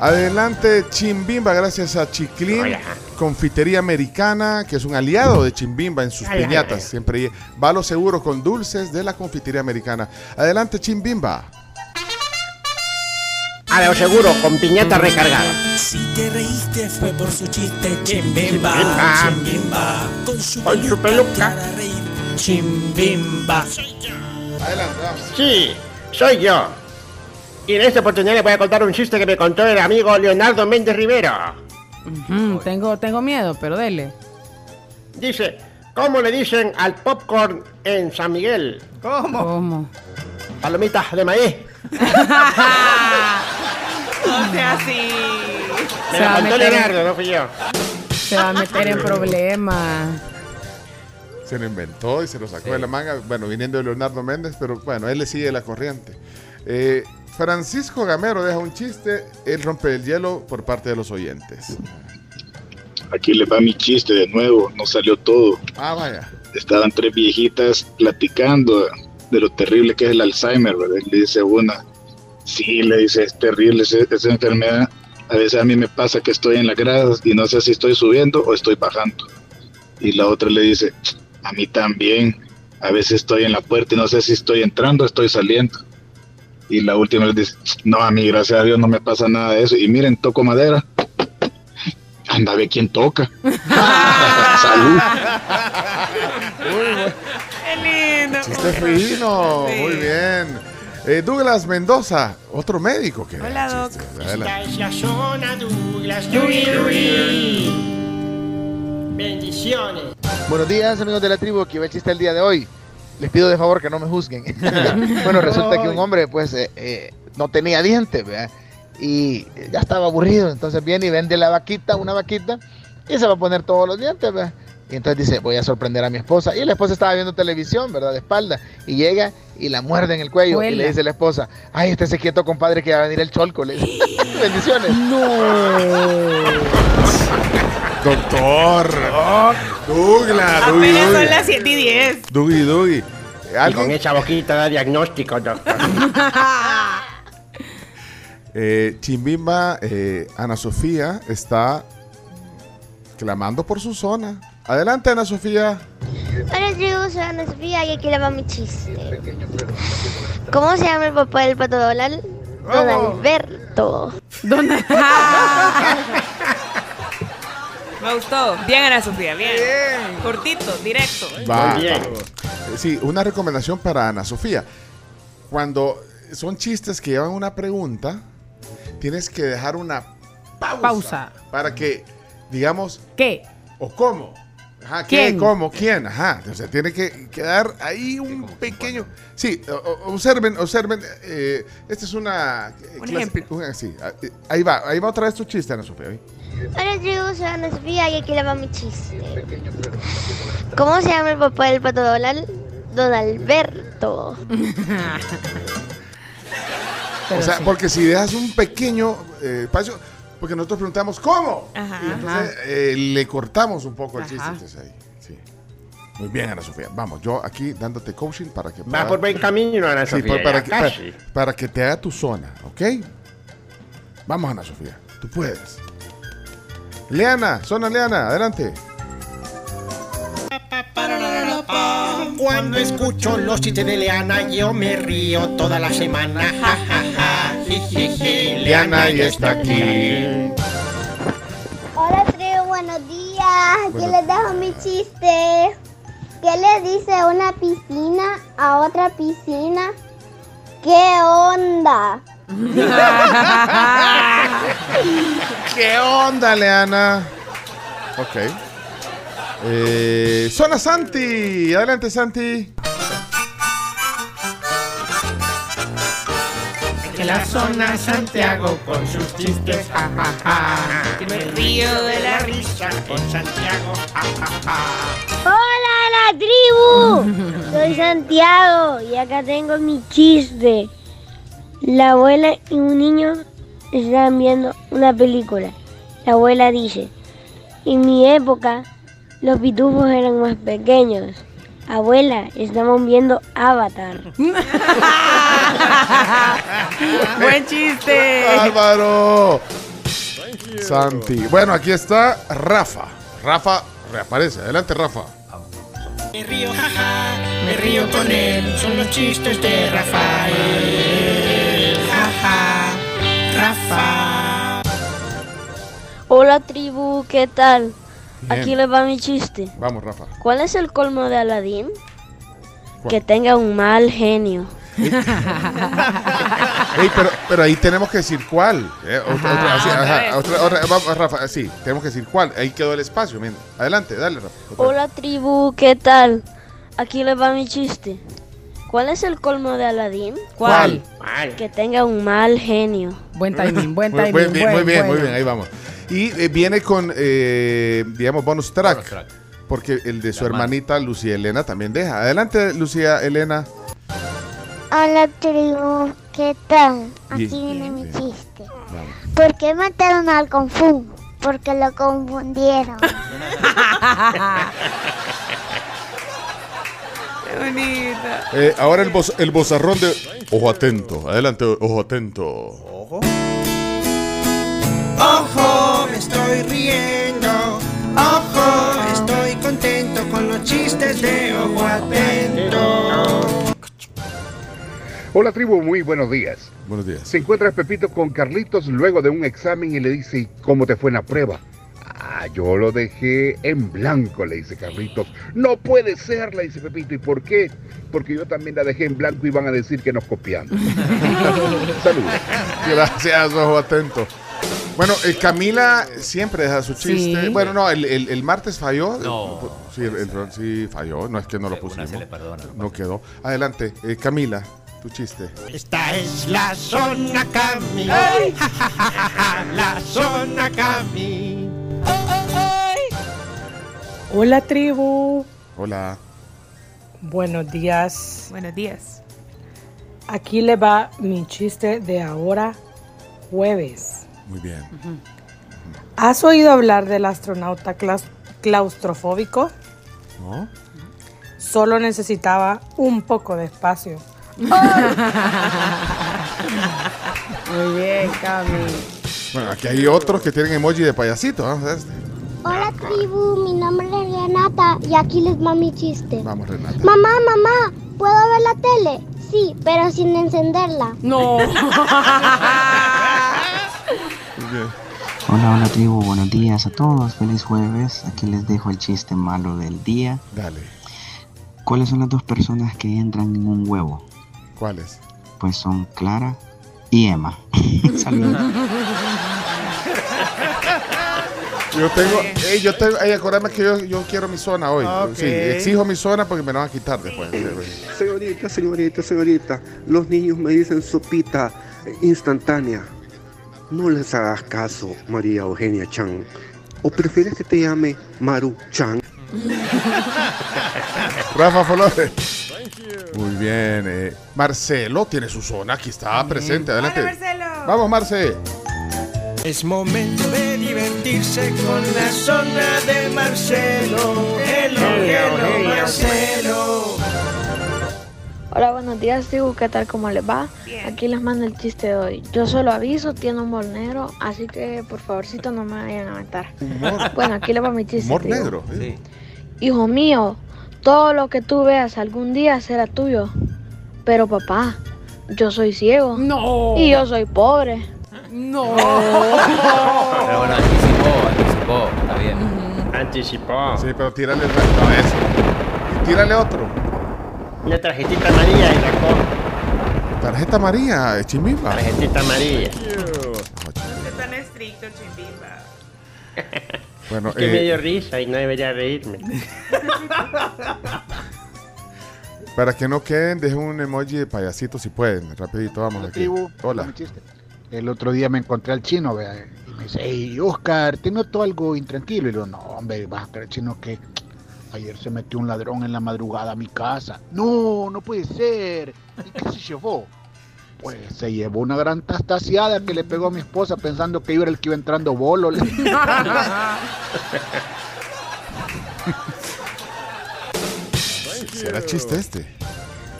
Adelante Chimbimba, gracias a Chiclin, confitería americana, que es un aliado de Chimbimba en sus piñatas. Siempre va a lo seguro con dulces de la confitería americana. Adelante Chimbimba. A lo seguro, con piñata recargada. Si te reíste fue por su chiste, chimbimba, Chimbimba. chimbimba. Con su, Con su peluca. para reír, chimbimba. Adelante, vamos. Sí, soy yo. Y en esta oportunidad le voy a contar un chiste que me contó el amigo Leonardo Méndez Rivero. Ujú, tengo, tengo miedo, pero dele. Dice, ¿cómo le dicen al popcorn en San Miguel? ¿Cómo? Palomitas de maíz. No sea así. Me Se va lo a contó meter en- Leonardo, no fui yo. Se va a meter en problemas. Se lo inventó y se lo sacó de la manga, bueno, viniendo de Leonardo Méndez, pero bueno, él le sigue la corriente. Eh, Francisco Gamero deja un chiste, él rompe el hielo por parte de los oyentes. Aquí le va mi chiste de nuevo, no salió todo. Ah, vaya. Estaban tres viejitas platicando de lo terrible que es el Alzheimer, ¿verdad? Le dice una, sí, le dice, es terrible ese- esa enfermedad. A veces a mí me pasa que estoy en las gradas y no sé si estoy subiendo o estoy bajando. Y la otra le dice, a mí también. A veces estoy en la puerta y no sé si estoy entrando o estoy saliendo. Y la última le dice, no, a mí gracias a Dios no me pasa nada de eso. Y miren, toco madera. Anda a ver quién toca. Salud. Qué lindo. Chiste fino, Sí. muy bien. Eh, Douglas Mendoza, otro médico que Hola, Doc. chistes. Adelante. es la zona Douglas. Bendiciones. Buenos días, amigos de la tribu, que va el chiste el día de hoy. Les pido de favor que no me juzguen. bueno, resulta que un hombre, pues, eh, eh, no tenía dientes, ¿verdad? Y ya estaba aburrido. Entonces viene y vende la vaquita, una vaquita, y se va a poner todos los dientes, ¿verdad? Y entonces dice, voy a sorprender a mi esposa. Y la esposa estaba viendo televisión, ¿verdad? De espalda. Y llega y la muerde en el cuello. Y le dice la esposa, ay, estése quieto, compadre, que va a venir el cholco. Le dice, bendiciones. Doctor. Douglas, Apenas son las 7 y 10. Dougie, Dougie. Y con esa boquita da diagnóstico, doctor. Eh, Chimbimba, eh, Ana Sofía está clamando por su zona. Adelante, Ana Sofía. Hola soy Ana Sofía y aquí le va mi chiste. ¿Cómo se llama el papá del pato Donald? Don Alberto. ¿Dónde? Me gustó. Bien, Ana Sofía, bien. Cortito, directo. Va, Muy bien. va. Sí, una recomendación para Ana Sofía. Cuando son chistes que llevan una pregunta, tienes que dejar una pausa. Pausa. Para que, digamos, ¿Qué? o cómo. Ajá, ¿qué? ¿Quién? ¿Cómo? ¿Quién? Ajá. O sea, tiene que quedar ahí un pequeño. Sí, o- observen, observen. eh, esta es una. eh, Un ejemplo. una- sí, ah, eh, ahí va, ahí va otra vez tu chiste, Ana Sofía. ¿eh? Hola tribu, soy Ana Sofía y aquí le va mi chiste. ¿Cómo se llama el papá del pato Donald? Don Alberto. O sea, porque si dejas un pequeño eh, espacio, porque nosotros preguntamos ¿cómo? Ajá. Y entonces eh, le cortamos un poco el chiste. Entonces ahí, sí. Muy bien, Ana Sofía. Vamos, yo aquí dándote coaching para que Va por buen camino, Ana Sí, Sofía. pa- para, ya que, para, casi. para que te haga tu zona, ¿ok? Vamos, Ana Sofía. Tú puedes. Leana, zona Leana, adelante. Cuando escucho los chistes de Leana, yo me río toda la semana. Leana ya está aquí. Hola tribu, buenos días. Aquí Bueno. les dejo mi chiste. ¿Qué le dice una piscina a otra piscina? ¿Qué onda? ¿Qué onda, Leana? Ok. Eh, zona Santi, adelante, Santi. Que la zona Santiago con sus chistes, ja, ja, ja. Que me río de la risa con Santiago, ja, ja. Hola, ¡Hola, tribu! Soy Santiago y acá tengo mi chiste. La abuela y un niño están viendo una película. La abuela dice, en mi época los pitufos eran más pequeños. Abuela, estamos viendo Avatar. Buen chiste. Álvaro. Santi. Bueno, aquí está Rafa. Rafa reaparece. Adelante, Rafa. Me río, jaja, me río con él. Son los chistes de Rafael. Jaja, Rafa. Hola, tribu, ¿qué tal? Bien. Aquí les va mi chiste. Vamos, Rafa. ¿Cuál es el colmo de Aladín? ¿Cuál? Que tenga un mal genio. Ey, pero, pero ahí tenemos que decir cuál. eh, otra, otra, así, otra ajá, vez. otra- otra- vamos, Rafa, sí, tenemos que decir cuál. Ahí quedó el espacio. mira. Adelante, dale, Rafa. Hola, tribu, ¿qué tal? Aquí les va mi chiste. ¿Cuál es el colmo de Aladín? ¿Cuál? Que tenga un mal genio. Buen timing, buen timing. muy bien, muy bien, muy bueno. bien, ahí vamos. Y eh, viene con, eh, digamos, bonus track, Porque el de su hermanita Lucía Elena también deja. Adelante, Lucía Elena. Hola, tribu, ¿qué tal? Aquí Bien, viene mi bien. chiste. Vamos. ¿Por qué mataron al Kung Fu? Porque lo confundieron. Qué bonita. Eh, ahora el, voz, el bozarrón de... Ojo atento. Adelante, ojo atento. Ojo, me estoy riendo. Ojo, estoy contento con los chistes de Ojo Atento. Hola tribu, muy buenos días. Buenos días. Se encuentra Pepito con Carlitos luego de un examen y le dice, "¿Y ¿cómo te fue en la prueba? Ah, yo lo dejé en blanco, le dice Carlitos. No puede ser, le dice Pepito. ¿Y por qué? Porque yo también la dejé en blanco y van a decir que nos copiamos. Saludos. Gracias, ojo atento. Bueno, eh, Camila siempre deja su chiste. Sí. Bueno, no, el, el- el martes falló. No. Sí, el- el- sí falló. No es que no lo pusimos. se le perdona. No quedó. Adelante, eh, Camila, tu chiste. Esta es la zona Cami. Ja, ja, ja, ja, ja, La zona Cami. Hola tribu, Hola. buenos días. Buenos días. Aquí le va mi chiste de ahora jueves. Muy bien. ¿Has oído hablar del astronauta claus- claustrofóbico? ¿No? Solo necesitaba un poco de espacio. Muy bien, Cami. Bueno, aquí hay otros que tienen emoji de payasito. Vamos a este. Hola, tribu, mi nombre es Renata y aquí les va mi chiste. Vamos, Renata. Mamá, mamá, ¿puedo ver la tele? Sí, pero sin encenderla. No. Hola, hola tribu, buenos días a todos, feliz jueves. Aquí les dejo el chiste malo del día. Dale. ¿Cuáles son las dos personas que entran en un huevo? ¿Cuáles? Pues son Clara y Emma. Saludos. Yo tengo, ey, yo tengo, ey, acuérdame que yo, yo quiero mi zona hoy. Ok. Sí, exijo mi zona porque me la van a quitar después. Señorita, señorita, señorita, los niños me dicen sopita instantánea. No les hagas caso, María Eugenia Chan. ¿O prefieres que te llame Maru Chan? Rafa Flores. Muy bien. eh, Marcelo tiene su zona, aquí está presente. Adelante. Vamos, Marce. Es momento de divertirse con la zona de Marcelo. Hello, hello, Marcelo. Hola, buenos días, tribu. ¿Qué tal? ¿Cómo les va? Aquí les mando el chiste de hoy. Yo solo aviso, tiene humor negro, así que por favorcito no me vayan a matar. Humor, Bueno, aquí les va mi chiste. humor negro. eh. Hijo mío, todo lo que tú veas algún día será tuyo. Pero papá, yo soy ciego. No. Y yo soy pobre. No. Pero bueno, anticipó, anticipó. Está bien. Anticipó. Sí, pero tírale el resto a eso. Y tírale otro. Una tarjetita amarilla y la. Tarjeta eh, Chimimba. Tarjetita amarilla. Es tan estricto, chimbimba. Bueno, Es que me eh, dio risa y no debería reírme. para que no queden, dejen un emoji de payasito si pueden. Rapidito, vamos aquí. Hola. El otro día me encontré al chino, vea, y me dice, hey, Oscar, te noto algo intranquilo. Y digo, no, hombre, vas a creer chino que Ayer se metió un ladrón en la madrugada a mi casa. No, no puede ser. ¿Y qué se llevó? Pues se llevó una gran tastaciada que le pegó a mi esposa pensando que yo era el que iba entrando bolo. ¿Será chiste este?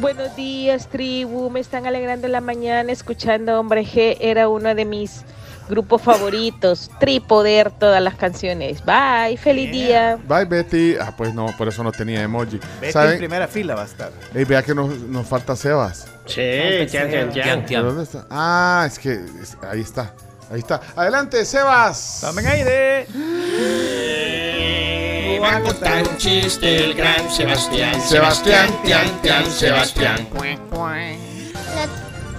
Buenos días, tribu. Me están alegrando la mañana escuchando Hombre G. Era uno de mis grupos favoritos. Tripoder todas las canciones. Bye, feliz día. Bye, Betty. Ah, pues no, por eso no tenía emoji. Betty en primera fila va a estar. Ey, vea que nos, nos falta Sebas. Sí, tian, tian, tian. ¿De ¿Dónde está? Ah, es que es- ahí está. Ahí está. Adelante, Sebas. Tomen aire. Va a contar un chiste el gran Sebastián. Sebastián, tian, tian, Sebastián.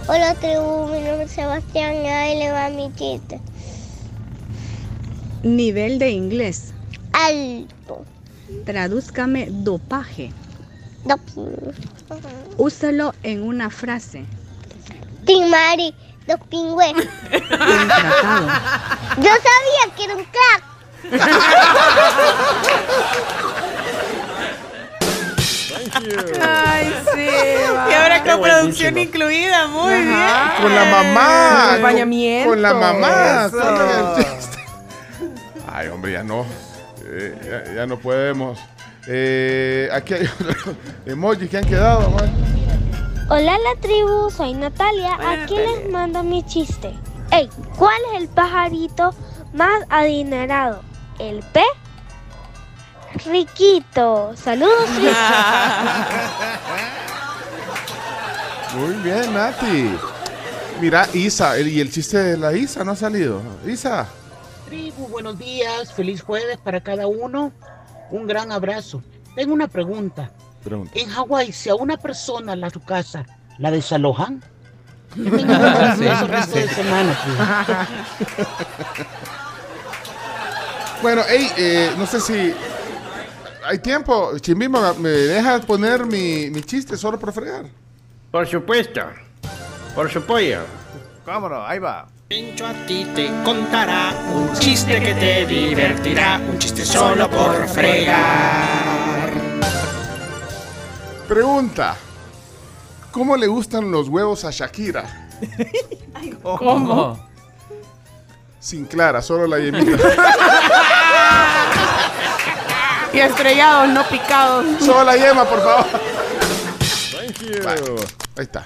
Hola tribu, mi nombre es Sebastián y ahí le va mi chiste. Nivel de inglés. Alto. Tradúzcame dopaje. Doping. Úsalo en una frase. Timari, doping güey. Intratado. Yo sabía que era un crack. Ay, sí. Y ahora con producción incluida, muy bien. Con la mamá. Acompañamiento. Con la mamá. Eso. Ay, hombre, ya no. Eh, ya, ya no podemos. Eh, aquí hay otro emojis que han quedado. man. Hola la tribu, soy Natalia. Aquí les mando mi chiste. Ey, ¿cuál es el pajarito más adinerado? ¿El P? Riquito. Saludos. Muy bien, Nati. Mira, Isa, el- y el chiste de la Isa no ha salido. Isa. Tribu, buenos días, feliz jueves para cada uno. Un gran abrazo. Tengo una pregunta. Pregunta. En Hawái, si a una persona a su casa la desalojan, ¿qué tengo que hacer Sí. el resto de semana? Bueno, hey, eh, no sé si hay tiempo. Chimbimbo, ¿me dejas poner mi, mi chiste solo por fregar? Por supuesto. Por su pollo. ¿Cómo no? Ahí va. Pencho a ti te contará un chiste que te divertirá. Un chiste solo por fregar. Pregunta. ¿Cómo le gustan los huevos a Shakira? ¿Cómo? Sin clara, solo la yemita. Y estrellados, no picados. solo la yema, por favor. Ahí está.